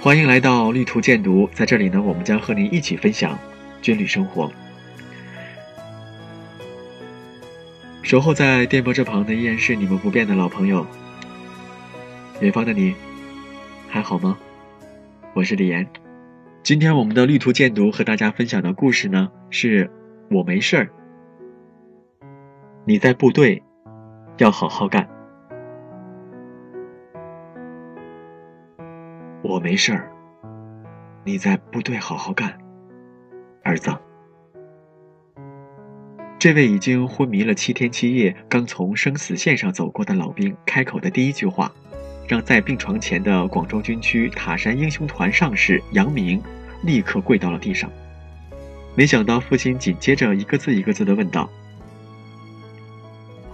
欢迎来到绿图见读，在这里呢，我们将和您一起分享军旅生活。守候在电波这旁的依然是你们不变的老朋友，远方的你，还好吗？我是李岩。今天我们的旅途见读和大家分享的故事呢，是我没事儿，你在部队要好好干。我没事儿，你在部队好好干，儿子。这位已经昏迷了七天七夜、刚从生死线上走过的老兵开口的第一句话，让在病床前的广州军区塔山英雄团上士杨明立刻跪到了地上。没想到父亲紧接着一个字一个字的问道：“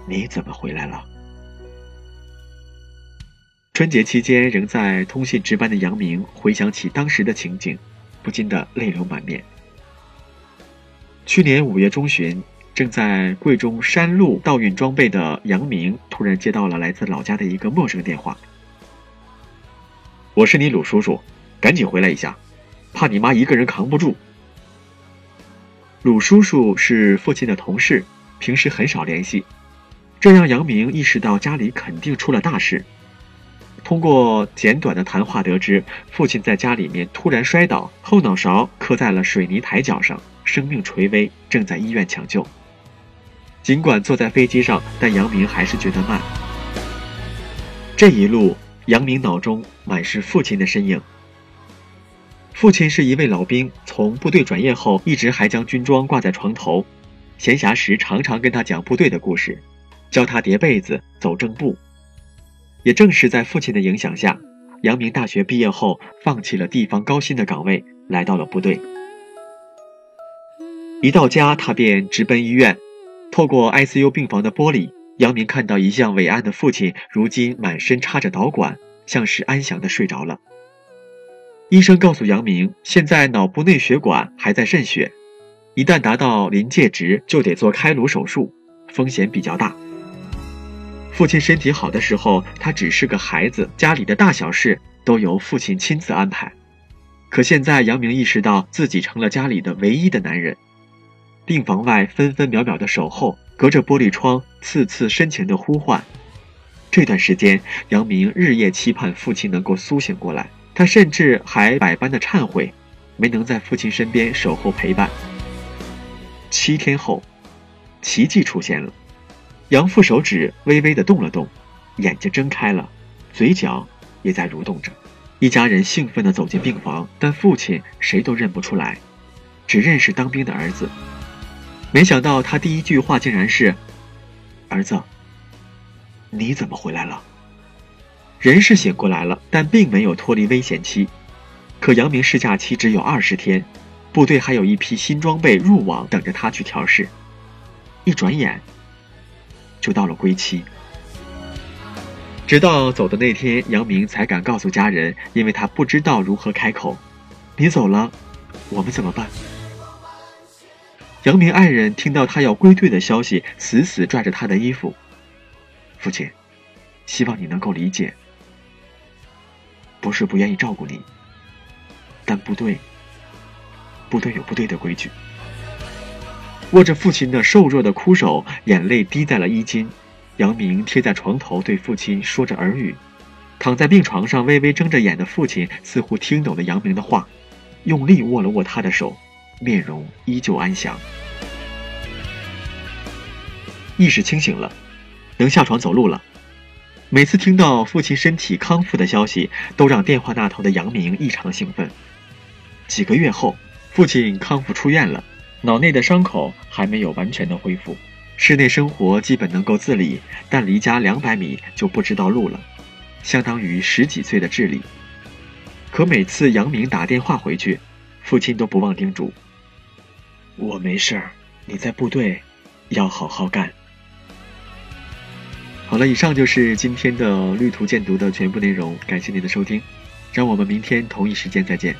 你怎么回来了？”春节期间仍在通信值班的杨明回想起当时的情景，不禁的泪流满面。去年五月中旬，正在贵中山路倒运装备的杨明突然接到了来自老家的一个陌生电话：“我是你鲁叔叔，赶紧回来一下，怕你妈一个人扛不住。”鲁叔叔是父亲的同事，平时很少联系，这让杨明意识到家里肯定出了大事。通过简短的谈话得知，父亲在家里面突然摔倒，后脑勺磕在了水泥台脚上，生命垂危，正在医院抢救。尽管坐在飞机上，但杨明还是觉得慢。这一路，杨明脑中满是父亲的身影。父亲是一位老兵，从部队转业后，一直还将军装挂在床头，闲暇时常常跟他讲部队的故事，教他叠被子、走正步。也正是在父亲的影响下，杨明大学毕业后放弃了地方高薪的岗位，来到了部队。一到家，他便直奔医院。透过 ICU 病房的玻璃，杨明看到一向伟岸的父亲，如今满身插着导管，像是安详的睡着了。医生告诉杨明，现在脑部内血管还在渗血，一旦达到临界值，就得做开颅手术，风险比较大。父亲身体好的时候，他只是个孩子，家里的大小事都由父亲亲自安排。可现在，杨明意识到自己成了家里的唯一的男人。病房外分分秒秒的守候，隔着玻璃窗次次深情的呼唤。这段时间，杨明日夜期盼父亲能够苏醒过来。他甚至还百般的忏悔，没能在父亲身边守候陪伴。七天后，奇迹出现了。杨父手指微微的动了动，眼睛睁开了，嘴角也在蠕动着。一家人兴奋地走进病房，但父亲谁都认不出来，只认识当兵的儿子。没想到他第一句话竟然是：“儿子，你怎么回来了？”人是醒过来了，但并没有脱离危险期。可杨明试假期只有二十天，部队还有一批新装备入网等着他去调试。一转眼。就到了归期，直到走的那天，杨明才敢告诉家人，因为他不知道如何开口。你走了，我们怎么办？杨明爱人听到他要归队的消息，死死拽着他的衣服。父亲，希望你能够理解，不是不愿意照顾你，但部队，部队有部队的规矩。握着父亲的瘦弱的枯手，眼泪滴在了衣襟。杨明贴在床头，对父亲说着耳语。躺在病床上微微睁着眼的父亲，似乎听懂了杨明的话，用力握了握他的手，面容依旧安详。意识清醒了，能下床走路了。每次听到父亲身体康复的消息，都让电话那头的杨明异常兴奋。几个月后，父亲康复出院了。脑内的伤口还没有完全的恢复，室内生活基本能够自理，但离家两百米就不知道路了，相当于十几岁的智力。可每次杨明打电话回去，父亲都不忘叮嘱：“我没事儿，你在部队要好好干。”好了，以上就是今天的绿图鉴读的全部内容，感谢您的收听，让我们明天同一时间再见。